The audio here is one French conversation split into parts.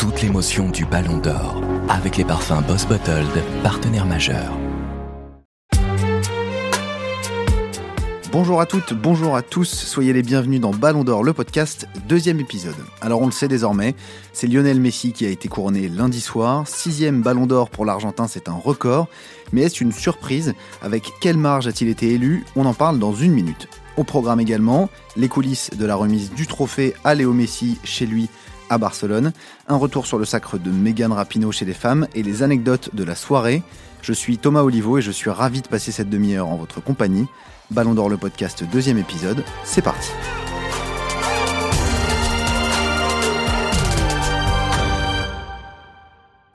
toute l'émotion du Ballon d'Or avec les parfums Boss Bottled, partenaire majeur. Bonjour à toutes, bonjour à tous, soyez les bienvenus dans Ballon d'Or, le podcast, deuxième épisode. Alors on le sait désormais, c'est Lionel Messi qui a été couronné lundi soir, sixième Ballon d'Or pour l'Argentin, c'est un record, mais est-ce une surprise? Avec quelle marge a-t-il été élu? On en parle dans une minute. Au programme également, les coulisses de la remise du trophée à Léo Messi chez lui à Barcelone, un retour sur le sacre de Megan Rapinoe chez les femmes et les anecdotes de la soirée. Je suis Thomas Olivo et je suis ravi de passer cette demi-heure en votre compagnie. Ballon d'Or le podcast deuxième épisode, c'est parti.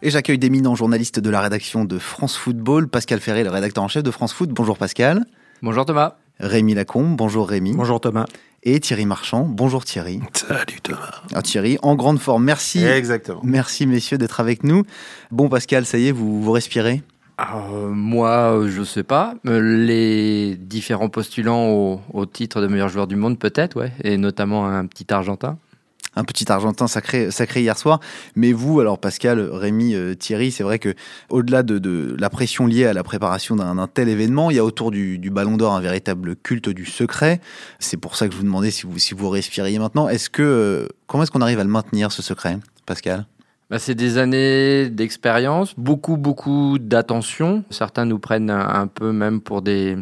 Et j'accueille d'éminents journalistes de la rédaction de France Football, Pascal Ferré, le rédacteur en chef de France Foot. Bonjour Pascal. Bonjour Thomas. Rémi Lacombe, bonjour Rémi. Bonjour Thomas. Et Thierry Marchand, bonjour Thierry. Salut Thomas. Alors Thierry, en grande forme, merci. Exactement. Merci messieurs d'être avec nous. Bon Pascal, ça y est, vous, vous respirez? Euh, moi, je sais pas. Euh, Les différents postulants au, au titre de meilleur joueur du monde, peut-être, ouais, et notamment un petit Argentin. Un petit Argentin sacré, sacré hier soir. Mais vous, alors Pascal, Rémi, euh, Thierry, c'est vrai que au-delà de, la pression liée à la préparation d'un tel événement, il y a autour du, Ballon d'Or un véritable culte du secret. C'est pour ça que je vous demandais si vous, si vous respiriez maintenant. Est-ce que euh, comment est-ce qu'on arrive à le maintenir ce secret, Pascal? Bah, c'est des années d'expérience, beaucoup, beaucoup d'attention. Certains nous prennent un peu même pour des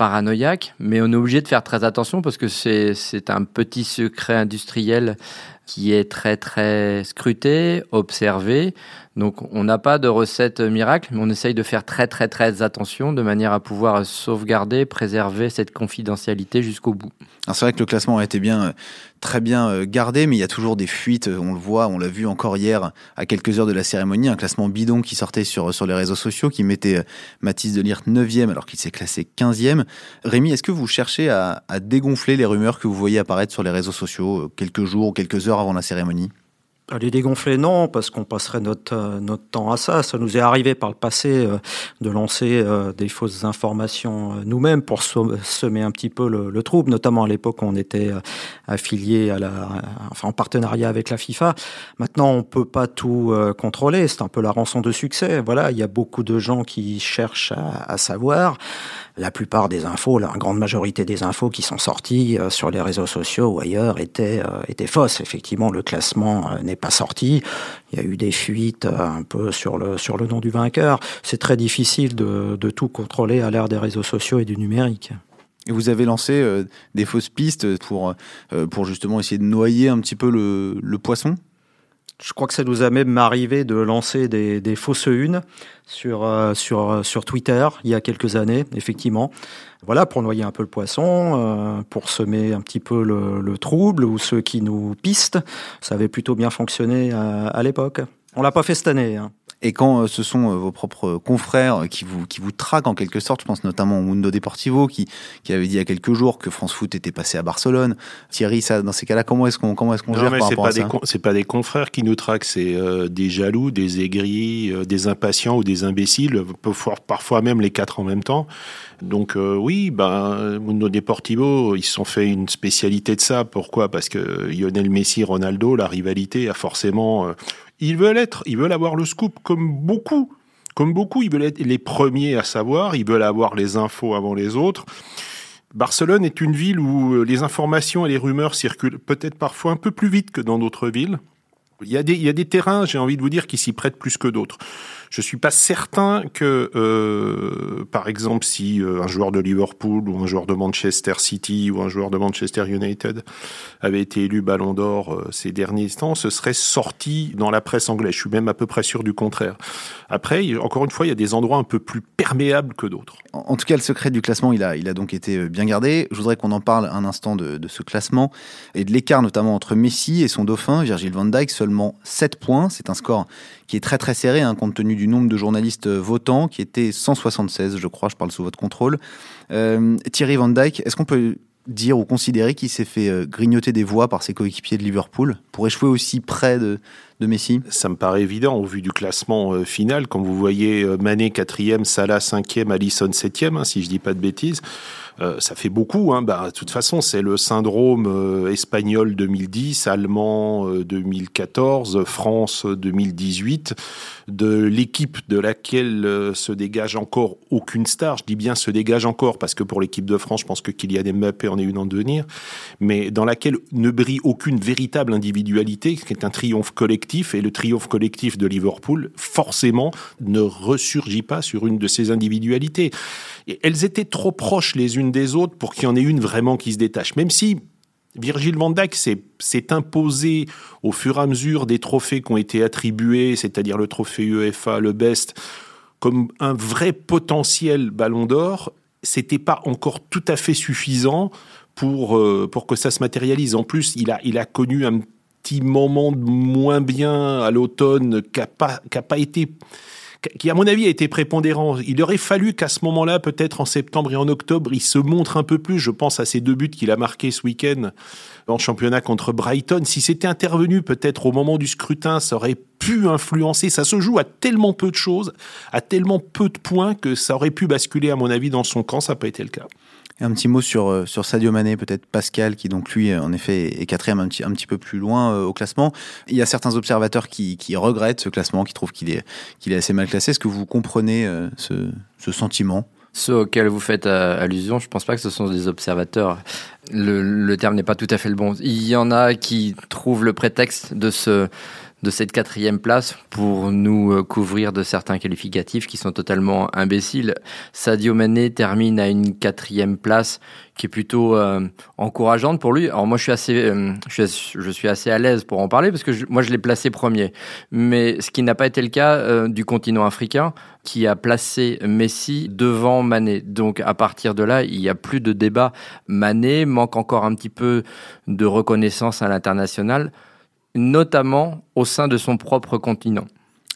paranoïaques, mais on est obligé de faire très attention parce que c'est un petit secret industriel qui est très très scruté, observé. Donc on n'a pas de recette miracle, mais on essaye de faire très très très attention de manière à pouvoir sauvegarder, préserver cette confidentialité jusqu'au bout. C'est vrai que le classement a été bien, euh, très bien euh, gardé, mais il y a toujours des fuites. euh, On le voit, on l'a vu encore hier à quelques heures de la cérémonie, un classement bidon qui sortait sur, sur les réseaux sociaux, qui mettait Mathis de Lirt 9e alors qu'il s'est classé 15e. Rémi, est-ce que vous cherchez à, dégonfler les rumeurs que vous voyez apparaître sur les réseaux sociaux quelques jours ou quelques heures avant la cérémonie? Les dégonfler, non, parce qu'on passerait notre, euh, notre temps à ça. Ça nous est arrivé par le passé euh, de lancer euh, des fausses informations nous-mêmes pour semer un petit peu le, le trouble, notamment à l'époque où on était affilié à la, enfin, en partenariat avec la FIFA. Maintenant, on peut pas tout contrôler. C'est un peu la rançon de succès. Voilà, il y a beaucoup de gens qui cherchent à savoir. La plupart des infos, la grande majorité des infos qui sont sorties euh, sur les réseaux sociaux ou ailleurs étaient, euh, étaient fausses. Effectivement, le classement euh, n'est pas sorti. Il y a eu des fuites un peu sur le, sur le nom du vainqueur. C'est très difficile de, de tout contrôler à l'ère des réseaux sociaux et du numérique. Et vous avez lancé des fausses pistes pour, pour justement essayer de noyer un petit peu le, le poisson? Je crois que ça nous a même arrivé de lancer des, des fausses unes sur, euh, sur, euh, sur Twitter il y a quelques années, effectivement. Voilà, pour noyer un peu le poisson, euh, pour semer un petit peu le, le trouble ou ceux qui nous pistent. Ça avait plutôt bien fonctionné à l'époque. On l'a pas fait cette année. hein. Et quand euh, ce sont euh, vos propres confrères qui vous, qui vous traquent en quelque sorte, je pense notamment au Mundo Deportivo qui, qui avait dit il y a quelques jours que France Foot était passé à Barcelone. Thierry, ça, dans ces cas-là, comment est-ce qu'on comment est-ce qu'on gère mais par c'est rapport pas à des ça c'est pas des confrères qui nous traquent, c'est euh, des jaloux, des aigris, euh, des impatients ou des imbéciles, parfois, parfois même les quatre en même temps. Donc euh, oui, ben Mundo Deportivo, ils se sont fait une spécialité de ça. Pourquoi? Parce que Lionel Messi, Ronaldo, la rivalité a forcément. Ils veulent être, ils veulent avoir le scoop comme beaucoup. Comme beaucoup, ils veulent être les premiers à savoir, ils veulent avoir les infos avant les autres. Barcelone est une ville où euh, les informations et les rumeurs circulent peut-être parfois un peu plus vite que dans d'autres villes. Il y a des, il y a des terrains, j'ai envie de vous dire, qui s'y prêtent plus que d'autres. Je suis pas certain que, euh, par exemple, si euh, un joueur de Liverpool ou un joueur de Manchester City ou un joueur de Manchester United avait été élu Ballon d'Or euh, ces derniers temps, ce serait sorti dans la presse anglaise. Je suis même à peu près sûr du contraire. Après, encore une fois, il y a des endroits un peu plus perméables que d'autres. En tout cas, le secret du classement, il a, donc été bien gardé. Je voudrais qu'on en parle un instant de, de ce classement et de l'écart notamment entre Messi et son dauphin, Virgil van Dijk, seulement 7 points. C'est un score qui est très très serré, hein, compte tenu du nombre de journalistes euh, votants, qui était 176, je crois, je parle sous votre contrôle. Euh, Thierry van Dijk, est-ce qu'on peut dire ou considérer qu'il s'est fait euh, grignoter des voix par ses coéquipiers de Liverpool pour échouer aussi près de, de Messi? Ça me paraît évident au vu du classement final. Quand vous voyez euh, Mané quatrième, Salah cinquième, Alisson septième, hein, si je dis pas de bêtises, Euh, ça fait beaucoup. Hein. Bah, de toute façon, c'est le syndrome euh, espagnol 2010, allemand 2014, euh, France 2018, de l'équipe de laquelle se dégage encore aucune star. Je dis bien se dégage encore parce que pour l'équipe de France, je pense que Kylian Mbappé en est une en devenir, mais dans laquelle ne brille aucune véritable individualité, qui est un triomphe collectif. Et le triomphe collectif de Liverpool, forcément, ne ressurgit pas sur une de ces individualités. Elles étaient trop proches les unes des autres pour qu'il y en ait une vraiment qui se détache. Même si Virgil van Dijk s'est imposé au fur et à mesure des trophées qui ont été attribués, c'est-à-dire le trophée UEFA, le Best, comme un vrai potentiel ballon d'or, c'était pas encore tout à fait suffisant pour, euh, pour que ça se matérialise. En plus, il a, il a connu un petit moment de moins bien à l'automne qui n'a pas, pas été qui à mon avis a été prépondérant. Il aurait fallu qu'à ce moment-là, peut-être en septembre et en octobre, il se montre un peu plus. Je pense à ces deux buts qu'il a marqués ce week-end en championnat contre Brighton. Si c'était intervenu peut-être au moment du scrutin, ça aurait pu influencer. Ça se joue à tellement peu de choses, à tellement peu de points que ça aurait pu basculer, à mon avis, dans son camp. Ça n'a pas été le cas. Un petit mot sur, euh, sur Sadio Mané, peut-être Pascal, qui donc lui, en effet, est quatrième un petit, un petit peu plus loin euh, au classement. Il y a certains observateurs qui, qui regrettent ce classement, qui trouvent qu'il est, est assez mal classé. Est-ce que vous comprenez euh, ce, ce sentiment? Ceux auxquels vous faites allusion, je ne pense pas que ce sont des observateurs. Le, le terme n'est pas tout à fait le bon. Il y en a qui trouvent le prétexte de ce de cette quatrième place pour nous euh, couvrir de certains qualificatifs qui sont totalement imbéciles. Sadio Mané termine à une quatrième place qui est plutôt euh, encourageante pour lui. Alors moi je suis assez, euh, je, suis, je, assez à l'aise pour en parler parce que moi je l'ai placé premier. Mais ce qui n'a pas été le cas du continent africain qui a placé Messi devant Mané. Donc à partir de là, il n'y a plus de débat. Mané manque encore un petit peu de reconnaissance à l'international notamment au sein de son propre continent.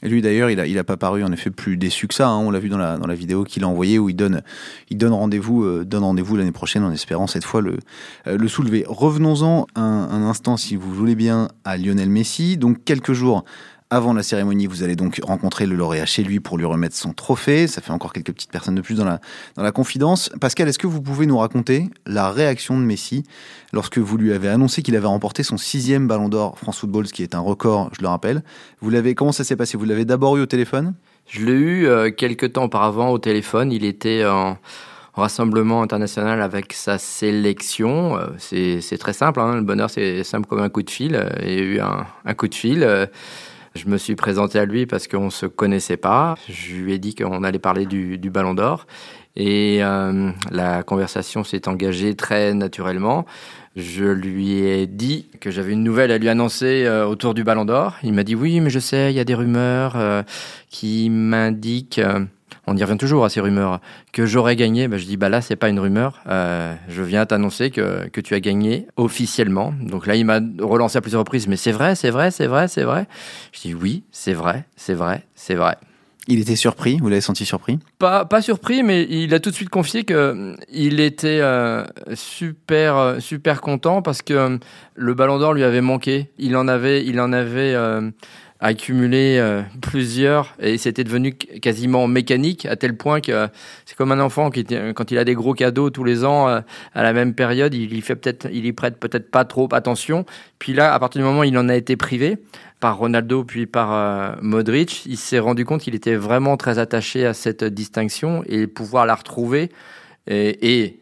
Et lui d'ailleurs, il n'a il a pas paru en effet plus déçu que ça. Hein. On l'a vu dans la, dans la vidéo qu'il a envoyée où il donne, il donne rendez-vous, euh, rendez-vous l'année prochaine en espérant cette fois le, euh, le soulever. Revenons-en un, un, instant, si vous voulez bien, à Lionel Messi. Donc quelques jours avant la cérémonie, vous allez donc rencontrer le lauréat chez lui pour lui remettre son trophée. Ça fait encore quelques petites personnes de plus dans la, dans la confidence. Pascal, est-ce que vous pouvez nous raconter la réaction de Messi lorsque vous lui avez annoncé qu'il avait remporté son sixième ballon d'or France Football, ce qui est un record, je le rappelle? Vous l'avez, comment ça s'est passé? Vous l'avez d'abord eu au téléphone? Je l'ai eu euh, quelques temps auparavant au téléphone. Il était en rassemblement international avec sa sélection. Euh, c'est très simple, hein. le bonheur c'est simple comme un coup de fil. Euh, il y a eu un, un coup de fil. Je me suis présenté à lui parce qu'on ne se connaissait pas. Je lui ai dit qu'on allait parler du, Ballon d'Or. Et euh, la conversation s'est engagée très naturellement. Je lui ai dit que j'avais une nouvelle à lui annoncer euh, autour du Ballon d'Or. Il m'a dit oui, mais je sais, il y a des rumeurs euh, qui m'indiquent on y revient toujours à ces rumeurs, que j'aurais gagné, ben je dis bah là c'est pas une rumeur, euh, je viens t'annoncer que, que tu as gagné officiellement. Donc là il m'a relancé à plusieurs reprises, mais c'est vrai, c'est vrai, c'est vrai, c'est vrai. Je dis oui, c'est vrai, c'est vrai, c'est vrai. Il était surpris, vous l'avez senti surpris? Pas, pas surpris, mais il a tout de suite confié que euh, il était euh, super super content parce que le Ballon d'Or lui avait manqué. Il en avait il en avait accumulé euh, plusieurs et c'était devenu quasiment mécanique à tel point que c'est comme un enfant qui quand il a des gros cadeaux tous les ans euh, à la même période, il y fait peut-être il y prête peut-être pas trop attention. Puis là, à partir du moment où il en a été privé par Ronaldo puis par euh, Modric, il s'est rendu compte qu'il était vraiment très attaché à cette distinction et pouvoir la retrouver et, et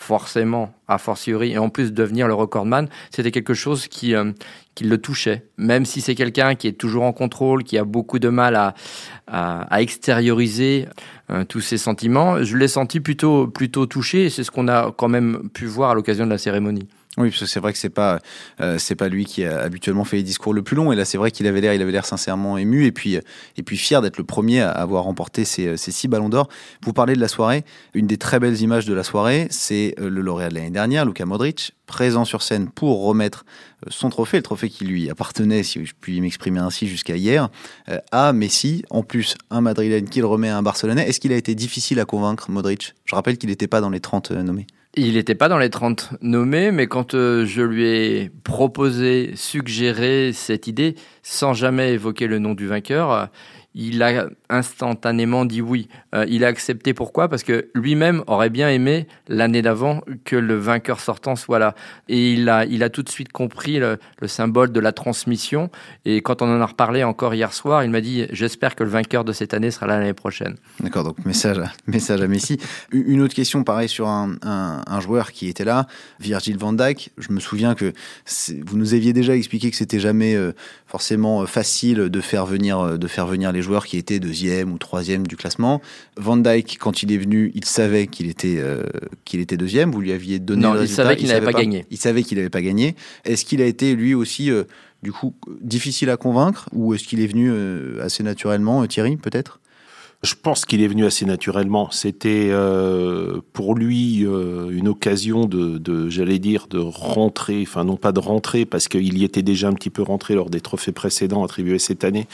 forcément, a fortiori, et en plus devenir le recordman, c'était quelque chose qui, euh, qui le touchait. Même si c'est quelqu'un qui est toujours en contrôle, qui a beaucoup de mal à, à, extérioriser euh, tous ses sentiments, je l'ai senti plutôt, plutôt touché, et c'est ce qu'on a quand même pu voir à l'occasion de la cérémonie. Oui, parce que c'est vrai que c'est pas euh, c'est pas lui qui a habituellement fait les discours le plus long. Et là, c'est vrai qu'il avait l'air il avait l'air sincèrement ému et puis et puis fier d'être le premier à avoir remporté ces, ces six ballons d'or. Vous parlez de la soirée. Une des très belles images de la soirée, c'est euh, le lauréat de l'année dernière, Luka Modric, présent sur scène pour remettre euh, son trophée, le trophée qui lui appartenait, si je puis m'exprimer ainsi, jusqu'à hier, à Messi. En plus, un Madrilène qui le remet à un Barcelonais. Est-ce qu'il a été difficile à convaincre Modric? Je rappelle qu'il n'était pas dans les 30 nommés. Il n'était pas dans les 30 nommés, mais quand euh, je lui ai proposé, suggéré cette idée, sans jamais évoquer le nom du vainqueur, euh, il a instantanément dit oui. Euh, il a accepté pourquoi? Parce que lui-même aurait bien aimé l'année d'avant que le vainqueur sortant soit là. Et il a, il a tout de suite compris le, symbole de la transmission. Et quand on en a reparlé encore hier soir, il m'a dit J'espère que le vainqueur de cette année sera là l'année prochaine. D'accord, donc message message à Messi. Une autre question, pareil, sur un, joueur qui était là, Virgil van Dijk. Je me souviens que vous nous aviez déjà expliqué que c'était jamais euh, forcément facile de faire venir, de faire venir les joueurs qui étaient deuxième ou troisième du classement. Van Dyke, quand il est venu, il savait qu'il était, euh, qu'il était deuxième. Vous lui aviez donné non, il savait qu'il n'avait pas, gagné. Il savait qu'il n'avait pas gagné. Est-ce qu'il a été lui aussi, euh, du coup, difficile à convaincre ou est-ce qu'il est venu euh, assez naturellement, Thierry, peut-être? Je pense qu'il est venu assez naturellement. C'était euh, pour lui euh, une occasion de, de j'allais dire, de rentrer, enfin non pas de rentrer parce qu'il y était déjà un petit peu rentré lors des trophées précédents attribués cette année,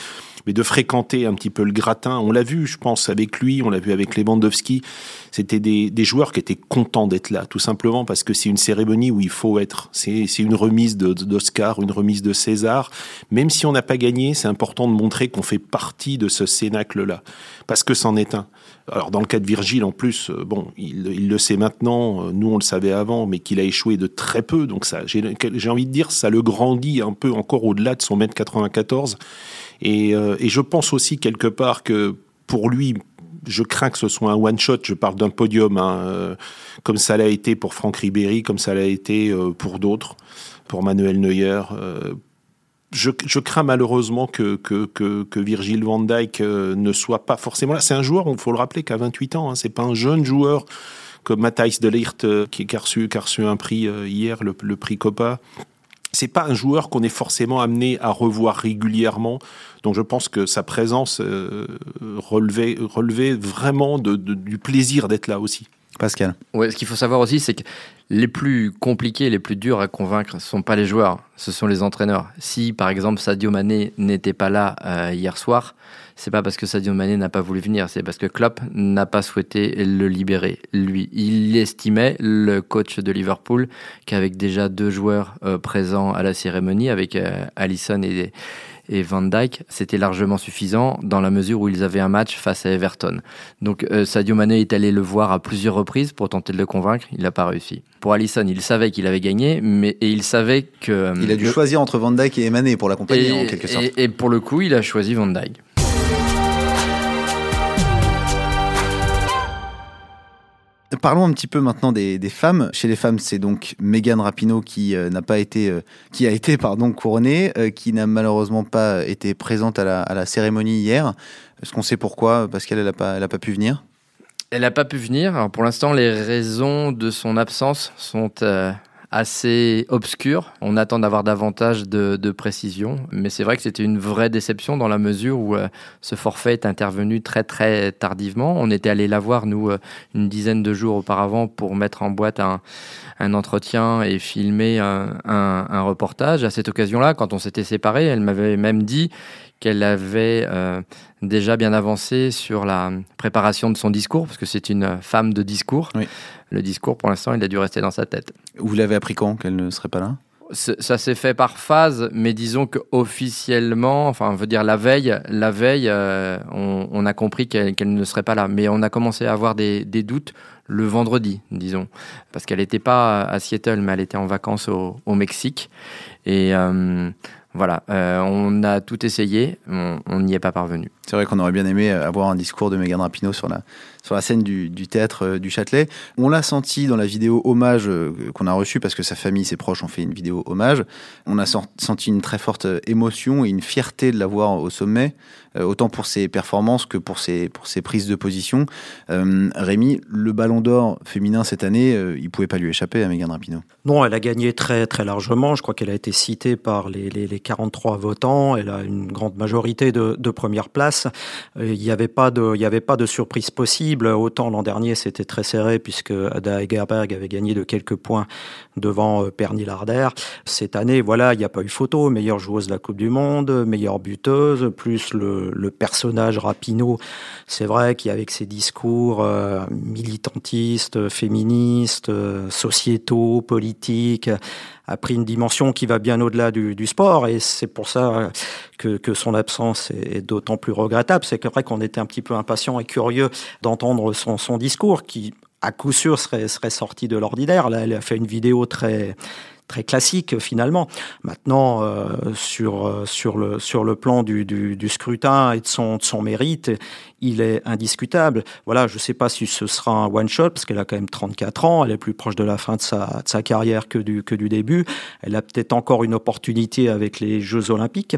mais de fréquenter un petit peu le gratin. On l'a vu, je pense, avec lui, on l'a vu avec Lewandowski. C'était des, des joueurs qui étaient contents d'être là, tout simplement parce que c'est une cérémonie où il faut être. C'est une remise d'Oscar, une remise de César. Même si on n'a pas gagné, c'est important de montrer qu'on fait partie de ce cénacle-là parce que c'en est un. Alors dans le cas de Virgile, en plus, euh, bon, il, le sait maintenant, euh, nous on le savait avant, mais qu'il a échoué de très peu, donc ça, j'ai envie de dire, ça le grandit un peu encore au-delà de son mètre 94. Et, euh, et je pense aussi quelque part que pour lui, je crains que ce soit un one-shot, je parle d'un podium, hein, comme ça l'a été pour Franck Ribéry, comme ça l'a été pour d'autres, pour Manuel Neuer, je, crains malheureusement que, que, que, Virgil van Dijk euh, ne soit pas forcément là. C'est un joueur, il faut le rappeler, qui a 28 ans. Hein. C'est pas un jeune joueur comme Matthijs de Ligt, euh, qui, a reçu, a reçu un prix euh, hier, le, prix Copa. C'est pas un joueur qu'on est forcément amené à revoir régulièrement. Donc je pense que sa présence relevait, relevait vraiment du plaisir d'être là aussi. Pascal. Ouais, ce qu'il faut savoir aussi, c'est que les plus compliqués, les plus durs à convaincre, ne sont pas les joueurs, ce sont les entraîneurs. Si, par exemple, Sadio Mané n'était pas là euh, hier soir, c'est pas parce que Sadio Mané n'a pas voulu venir, c'est parce que Klopp n'a pas souhaité le libérer. Lui, il estimait, le coach de Liverpool, qu'avec déjà deux joueurs euh, présents à la cérémonie, avec euh, Allison et et Van Dyke, c'était largement suffisant dans la mesure où ils avaient un match face à Everton. Donc euh, Sadio Mané est allé le voir à plusieurs reprises pour tenter de le convaincre, il n'a pas réussi. Pour Allison, il savait qu'il avait gagné, mais et il savait que euh, il a dû choisir entre Van Dyke et Mané pour l'accompagner en quelque sorte. Et, et, pour le coup, il a choisi Van Dyke. Parlons un petit peu maintenant des, femmes. Chez les femmes, c'est donc Megan Rapinoe qui euh, n'a pas été, euh, qui a été pardon couronnée, euh, qui n'a malheureusement pas été présente à la, cérémonie hier. Est-ce qu'on sait pourquoi Parce qu'elle n'a pas, elle a pas pu venir? Elle n'a pas pu venir. Alors pour l'instant, les raisons de son absence sont assez obscur. On attend d'avoir davantage de, précision, mais c'est vrai que c'était une vraie déception dans la mesure où euh, ce forfait est intervenu très très tardivement. On était allé la voir, nous, euh, une dizaine de jours auparavant pour mettre en boîte un, entretien et filmer un, reportage. À cette occasion-là, quand on s'était séparés, elle m'avait même dit qu'elle avait euh, déjà bien avancé sur la préparation de son discours, parce que c'est une femme de discours. Oui le discours, pour l'instant, il a dû rester dans sa tête. Vous l'avez appris quand qu'elle ne serait pas là? Ça s'est fait par phase, mais disons qu'officiellement, enfin, on veut dire la veille, la veille, euh, on, a compris qu'elle ne serait pas là. Mais on a commencé à avoir des, doutes le vendredi, disons, parce qu'elle n'était pas à Seattle, mais elle était en vacances au, Mexique. Et euh, voilà, euh, on a tout essayé, on n'y est pas parvenu. C'est vrai qu'on aurait bien aimé avoir un discours de Megan Rapinoe sur la, sur la scène du, théâtre euh, du Châtelet. On l'a senti dans la vidéo hommage euh, qu'on a reçue parce que sa famille, ses proches ont fait une vidéo hommage. On a senti une très forte euh, émotion et une fierté de la voir au sommet, autant pour ses performances que pour ses, pour ses prises de position. Rémi, le ballon d'or féminin cette année, il pouvait pas lui échapper à Megan Rapinoe. Non, elle a gagné très très largement. Je crois qu'elle a été citée par les, les, 43 votants. Elle a une grande majorité de, de première place. Il n'y avait pas de, avait pas de surprise possible. Autant l'an dernier, c'était très serré puisque Ada Egerberg avait gagné de quelques points devant euh, Perny Larder. Cette année, voilà, il n'y a pas eu photo. Meilleure joueuse de la Coupe du Monde, meilleure buteuse, plus le, personnage Rapino. C'est vrai qu'avec ses discours euh, militantistes, féministes, euh, sociétaux, politiques, a pris une dimension qui va bien au-delà du, du, sport et c'est pour ça que, son absence est, d'autant plus regrettable. C'est vrai qu'on était un petit peu impatient et curieux d'entendre son, son discours qui à coup sûr serait, serait sorti de l'ordinaire. Là, elle a fait une vidéo très très classique finalement. Maintenant, euh, sur euh, sur le sur le plan du, du, du, scrutin et de son de son mérite, il est indiscutable. Voilà, je ne sais pas si ce sera un one shot parce qu'elle a quand même 34 ans, elle est plus proche de la fin de sa de sa carrière que du que du début. Elle a peut-être encore une opportunité avec les Jeux Olympiques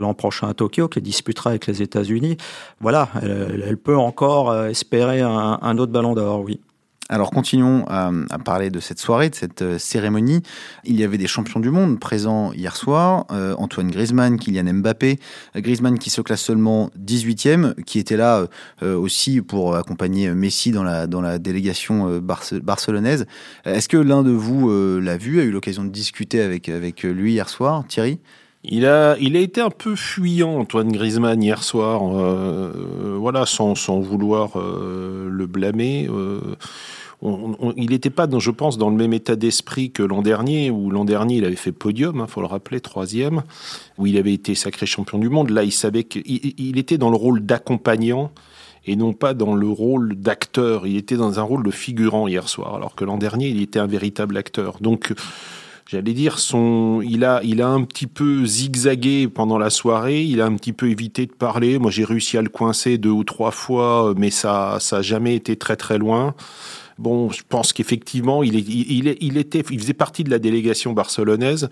l'an prochain à Tokyo, qu'elle disputera avec les États-Unis. Voilà, elle, elle, peut encore euh, espérer un, un autre Ballon d'Or, oui. Alors continuons à, parler de cette soirée, de cette euh, cérémonie. Il y avait des champions du monde présents hier soir. Euh, Antoine Griezmann, Kylian Mbappé. Griezmann qui se classe seulement 18e, qui était là euh, aussi pour accompagner Messi dans la, dans délégation barcelonaise. Est-ce que l'un de vous l'a vu, a eu l'occasion de discuter avec lui hier soir, Thierry? Il a, il a été un peu fuyant, Antoine Griezmann, hier soir. voilà, sans, sans vouloir le blâmer il n'était pas, je pense, dans le même état d'esprit que l'an dernier, où l'an dernier, il avait fait podium, il hein, faut le rappeler, troisième, où il avait été sacré champion du monde. Là, il savait qu'il il était dans le rôle d'accompagnant et non pas dans le rôle d'acteur. Il était dans un rôle de figurant hier soir, alors que l'an dernier, il était un véritable acteur. Donc, j'allais dire, son, il a, il a un petit peu zigzagué pendant la soirée. Il a un petit peu évité de parler. Moi, j'ai réussi à le coincer deux ou trois fois, mais ça, ça a jamais été très très loin. Bon, je pense qu'effectivement, il, il, il, était, il faisait partie de la délégation barcelonaise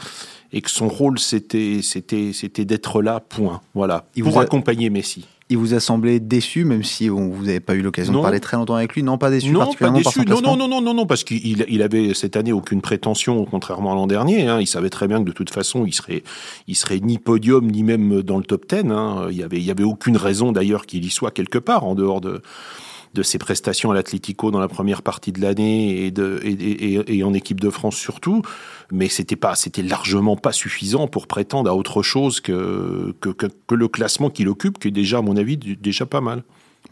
et que son rôle, c'était, c'était, c'était d'être là, point. Voilà, il pour accompagner Messi. Il vous a semblé déçu, même si vous n'avez pas eu l'occasion de parler très longtemps avec lui. Non, pas déçu particulièrement pas déçu. non, non, non, non, non, non, parce qu'il il avait cette année aucune prétention, contrairement à l'an dernier. Hein. Il savait très bien que de toute façon, il serait, il serait ni podium ni même dans le top 10. Hein. Il y avait, il y avait aucune raison d'ailleurs qu'il y soit quelque part en dehors de de ses prestations à l'Atlético dans la première partie de l'année et, de, et, en équipe de France surtout, mais c'était pas, c'était largement pas suffisant pour prétendre à autre chose que, que, que, le classement qu'il occupe, qui est déjà, à mon avis, déjà pas mal.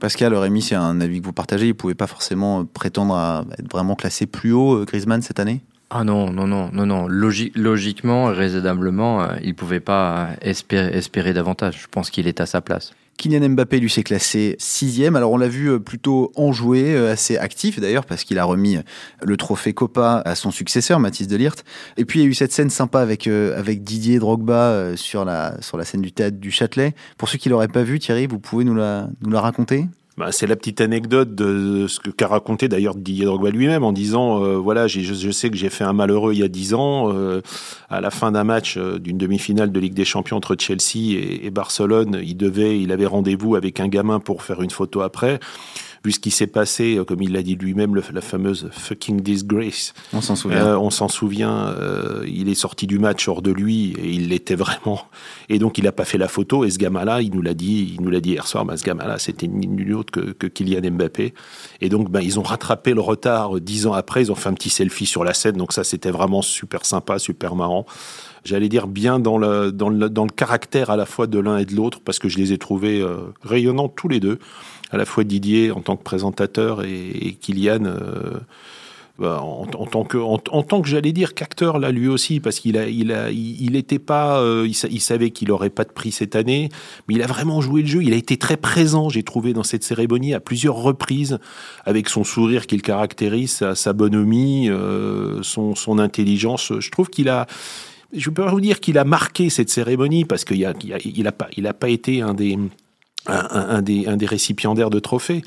Pascal, Rémi, c'est un avis que vous partagez. Il ne pouvait pas forcément prétendre à être vraiment classé plus haut, euh, Griezmann, cette année? Ah non, non, non, non, non. logiquement, raisonnablement, euh, il ne pouvait pas espérer, espérer davantage. Je pense qu'il est à sa place. Kylian Mbappé, lui, s'est classé sixième. Alors, on l'a vu euh, plutôt enjoué, euh, assez actif d'ailleurs, parce qu'il a remis euh, le trophée Copa à son successeur, Mathis Delirte. Et puis, il y a eu cette scène sympa avec, avec Didier Drogba sur la, sur la scène du théâtre du Châtelet. Pour ceux qui l'auraient pas vu, Thierry, vous pouvez nous la, nous la raconter? Bah, c'est la petite anecdote de ce qu'a raconté d'ailleurs Didier Drogba lui-même en disant euh, voilà je, sais que j'ai fait un malheureux il y a dix ans euh, à la fin d'un match euh, d'une demi-finale de Ligue des Champions entre Chelsea et, et Barcelone il devait il avait rendez-vous avec un gamin pour faire une photo après vu ce qui s'est passé, euh, comme il l'a dit lui-même, la fameuse fucking disgrace. On s'en souvient. Euh, on s'en souvient. Euh, il est sorti du match hors de lui et il l'était vraiment. Et donc il n'a pas fait la photo. Et ce gamin-là, il nous l'a dit, il nous l'a dit hier soir. Bah, ce gamin-là, c'était nul autre que, que, Kylian Mbappé. Et donc, ben, ils ont rattrapé le retard dix ans après. Ils ont fait un petit selfie sur la scène. Donc ça, c'était vraiment super sympa, super marrant j'allais dire bien dans le, dans le, dans le caractère à la fois de l'un et de l'autre, parce que je les ai trouvés rayonnants tous les deux. À la fois Didier en tant que présentateur et, Kylian euh, bah, en, tant que en, tant que j'allais dire qu'acteur là lui aussi parce qu'il a il a il, était pas euh, il, savait qu'il aurait pas de prix cette année mais il a vraiment joué le jeu. Il a été très présent j'ai trouvé dans cette cérémonie à plusieurs reprises avec son sourire qu'il caractérise sa, bonhomie euh, son son intelligence. Je trouve qu'il a je peux vous dire qu'il a marqué cette cérémonie parce qu'il a, il a pas il a pas été un des un, des, un des récipiendaires de trophées.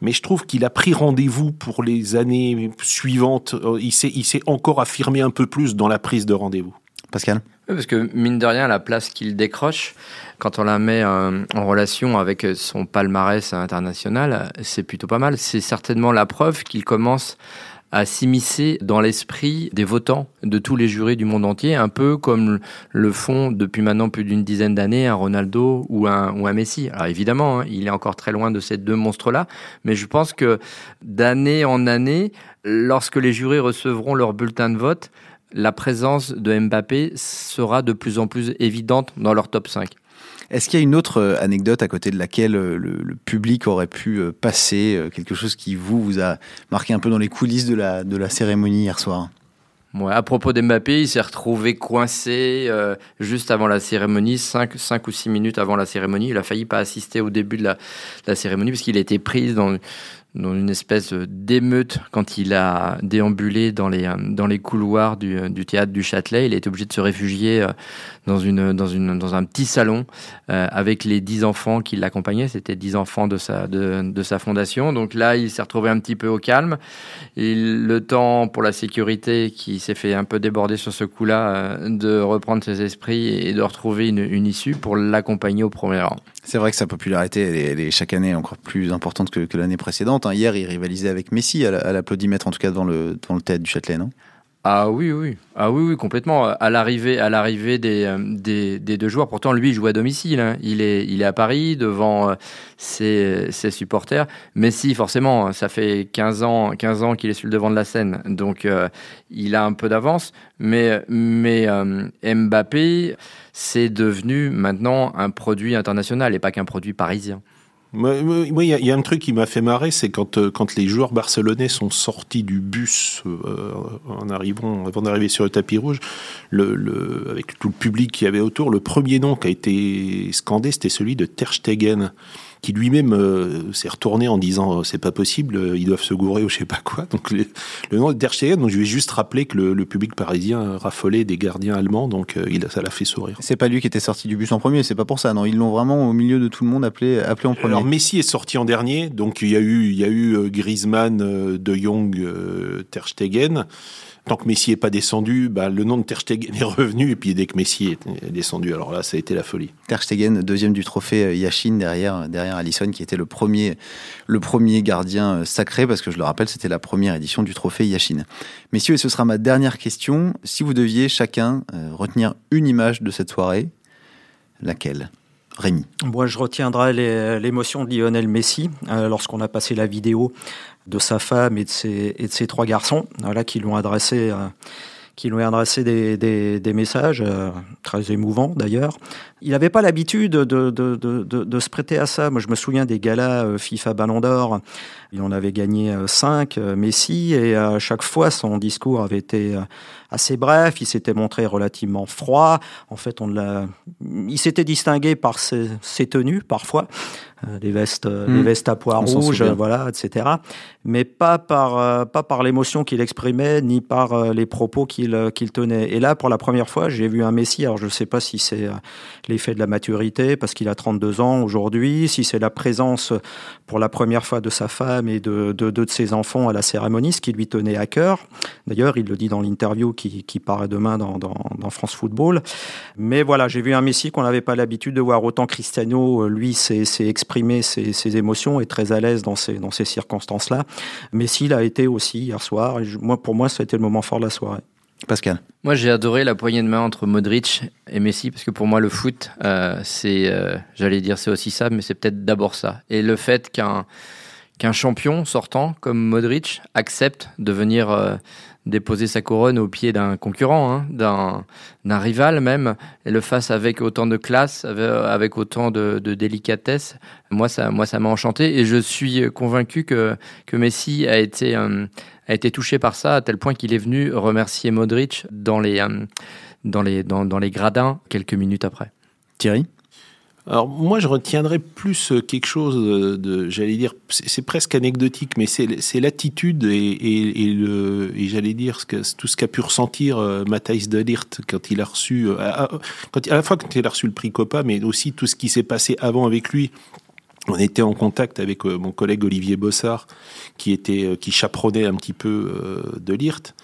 Mais je trouve qu'il a pris rendez-vous pour les années suivantes. Euh, il s'est, il s'est encore affirmé un peu plus dans la prise de rendez-vous. Pascal? Parce que mine de rien, la place qu'il décroche, quand on la met euh, en relation avec son palmarès international, c'est plutôt pas mal. C'est certainement la preuve qu'il commence à s'immiscer dans l'esprit des votants de tous les jurys du monde entier, un peu comme le font depuis maintenant plus d'une dizaine d'années un Ronaldo ou un, ou un Messi. Alors évidemment, hein, il est encore très loin de ces deux monstres-là, mais je pense que d'année en année, lorsque les jurys recevront leur bulletin de vote, la présence de Mbappé sera de plus en plus évidente dans leur top 5. Est-ce qu'il y a une autre euh, anecdote à côté de laquelle euh, le, public aurait pu euh, passer, quelque chose qui vous, vous a marqué un peu dans les coulisses de la, de la cérémonie hier soir? Ouais, à propos d'Mbappé, il s'est retrouvé coincé juste avant la cérémonie, 5, 5 ou 6 minutes avant la cérémonie. Il a failli pas assister au début de la, de la cérémonie parce qu'il été pris dans, dans une espèce d'émeute quand il a déambulé dans les, dans les couloirs du, du théâtre du Châtelet. Il a été obligé de se réfugier euh, dans, une, dans, une, dans un petit salon euh, avec les 10 enfants qui l'accompagnaient. C'était 10 enfants de sa, de, de sa fondation. Donc là, il s'est retrouvé un petit peu au calme. Et le temps pour la sécurité qui s'est fait un peu déborder sur ce coup-là, euh, de reprendre ses esprits et de retrouver une, issue pour l'accompagner au premier rang. C'est vrai que sa popularité, elle est, chaque année encore plus importante que l'année précédente. Hein. Hier, il rivalisait avec Messi à l'applaudimètre, en tout cas devant le, devant le du Châtelet, non? Ah oui, oui, ah oui, oui, complètement. À l'arrivée, à l'arrivée des, euh, des, des, deux joueurs. Pourtant, lui, il joue à domicile. Hein. Il est, il est à Paris devant euh, ses, ses supporters. Messi, forcément, ça fait 15 ans, 15 ans qu'il est sur le devant de la scène, donc euh, il a un peu d'avance. Mais, mais Mbappé, c'est devenu maintenant un produit international et pas qu'un produit parisien. Moi, il y, a un truc qui m'a fait marrer, c'est quand, euh, quand les joueurs barcelonais sont sortis du bus euh, en arrivant, avant d'arriver sur le tapis rouge, le, le, avec tout le public qui y avait autour, le premier nom qui a été scandé, c'était celui de Ter Stegen qui lui-même euh, s'est retourné en disant c'est pas possible, ils doivent se gourer ou je sais pas quoi. Donc le, le nom de Ter Stegen, donc je vais juste rappeler que le, le public parisien raffolait des gardiens allemands, donc euh, il, ça l'a fait sourire. C'est pas lui qui était sorti du bus en premier, c'est pas pour ça, non, ils l'ont vraiment au milieu de tout le monde appelé, appelé en premier. Alors Messi est sorti en dernier, donc il y a eu, il y a eu Griezmann, De Jong, Ter Stegen tant que Messi n'est pas descendu, bah, le nom de Ter Stegen est revenu, et puis dès que Messi est descendu, alors là, ça a été la folie. Ter Stegen, deuxième du trophée Yashin derrière, derrière Allison, qui était le premier, le premier gardien sacré, parce que je le rappelle, c'était la première édition du trophée Yashin. Messieurs, et ce sera ma dernière question, si vous deviez chacun retenir une image de cette soirée, laquelle? Rémi. Moi, je retiendrai l'émotion de Lionel Messi euh, lorsqu'on a passé la vidéo de sa femme et de ses, trois garçons, voilà, qui lui ont adressé, euh, qui lui adressé des messages euh, très émouvants d'ailleurs. Il n'avait pas l'habitude de, de, de, de, se prêter à ça. Moi, je me souviens des galas FIFA Ballon d'Or. Il en avait gagné cinq, Messi, et à chaque fois, son discours avait été assez bref. Il s'était montré relativement froid. En fait, on l'a, il s'était distingué par ses, ses tenues parfois, euh, les vestes, mmh. les vestes à pois rouges, voilà, etc. Mais pas par, euh, pas par l'émotion qu'il exprimait, ni par euh, les propos qu'il tenait. Et là, pour la première fois, j'ai vu un Messi. Alors, je ne sais pas si c'est l'effet de la maturité, parce qu'il a 32 ans aujourd'hui, si c'est la présence pour la première fois de sa femme et de deux de, ses enfants à la cérémonie, ce qui lui tenait à cœur. D'ailleurs, il le dit dans l'interview qui, paraît demain dans, France Football. Mais voilà, j'ai vu un Messi qu'on n'avait pas l'habitude de voir. Autant Cristiano, lui, s'est exprimé ses, émotions, est très à l'aise dans ces, circonstances-là. Messi l'a été aussi hier soir. Et moi, pour moi, été le moment fort de la soirée. Pascal. Moi, j'ai adoré la poignée de main entre Modric et Messi parce que pour moi, le foot, euh, c'est, euh, j'allais dire, c'est aussi ça, mais c'est peut-être d'abord ça. Et le fait qu'un qu'un champion sortant comme Modric accepte de venir euh, déposer sa couronne au pied d'un concurrent, hein, d'un, rival même, et le fasse avec autant de classe, avec autant de, délicatesse. Moi, ça, moi, ça m'a enchanté et je suis convaincu que que Messi a été euh, a été touché par ça à tel point qu'il est venu remercier Modric dans les euh, dans les dans les gradins quelques minutes après. Thierry? Alors moi, je retiendrai plus quelque chose de, j'allais dire, c'est presque anecdotique, mais c'est l'attitude et, et, et, le, et j'allais dire ce que, tout ce qu'a pu ressentir euh, Matthijs de Ligt quand il a reçu, à, quand, à la fois quand il a reçu le prix Copa, mais aussi tout ce qui s'est passé avant avec lui. On était en contact avec mon collègue Olivier Bossard, qui était, qui chaperonnait un petit peu de Lirt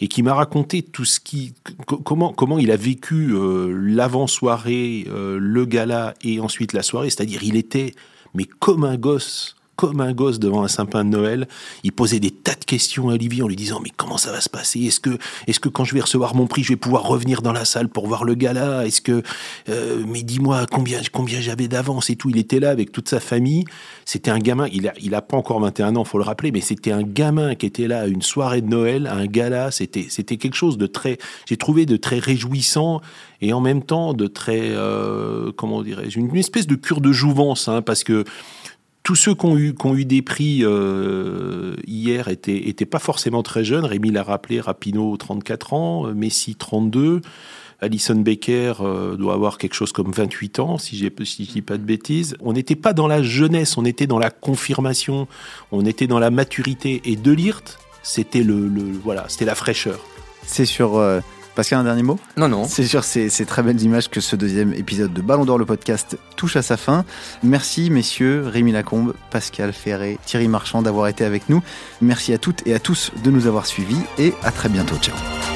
et qui m'a raconté tout ce qui comment comment il a vécu euh, l'avant-soirée, euh, le gala et ensuite la soirée, c'est-à-dire il était mais comme un gosse comme un gosse devant un sapin de Noël. Il posait des tas de questions à Olivier en lui disant mais comment ça va se passer? Est-ce que est-ce que quand je vais recevoir mon prix, je vais pouvoir revenir dans la salle pour voir le gala? Est-ce que euh, mais dis-moi combien combien j'avais d'avance et tout? Il était là avec toute sa famille. C'était un gamin. Il a il a pas encore 21 ans, faut le rappeler, mais c'était un gamin qui était là à une soirée de Noël, à un gala. C'était c'était quelque chose de très j'ai trouvé de très réjouissant et en même temps de très euh, comment dirais-je une espèce de cure de jouvence hein, parce que tous ceux qui ont eu, qui ont eu des prix euh, hier étaient, étaient pas forcément très jeunes. Rémi l'a rappelé, Rapino 34 ans, Messi 32. Alison Becker euh, doit avoir quelque chose comme 28 ans, si, j'ai, si je dis pas de bêtises. On n'était pas dans la jeunesse, on était dans la confirmation, on était dans la maturité. Et De Lirt, c'était le, le voilà, c'était la fraîcheur. C'est sur euh, Pascal, un dernier mot? Non, non. C'est sur ces, ces très belles images que ce deuxième épisode de Ballon d'Or, le podcast, touche à sa fin. Merci, messieurs, Rémi Lacombe, Pascal Ferré, Thierry Marchand d'avoir été avec nous. Merci à toutes et à tous de nous avoir suivis et à très bientôt. Ciao.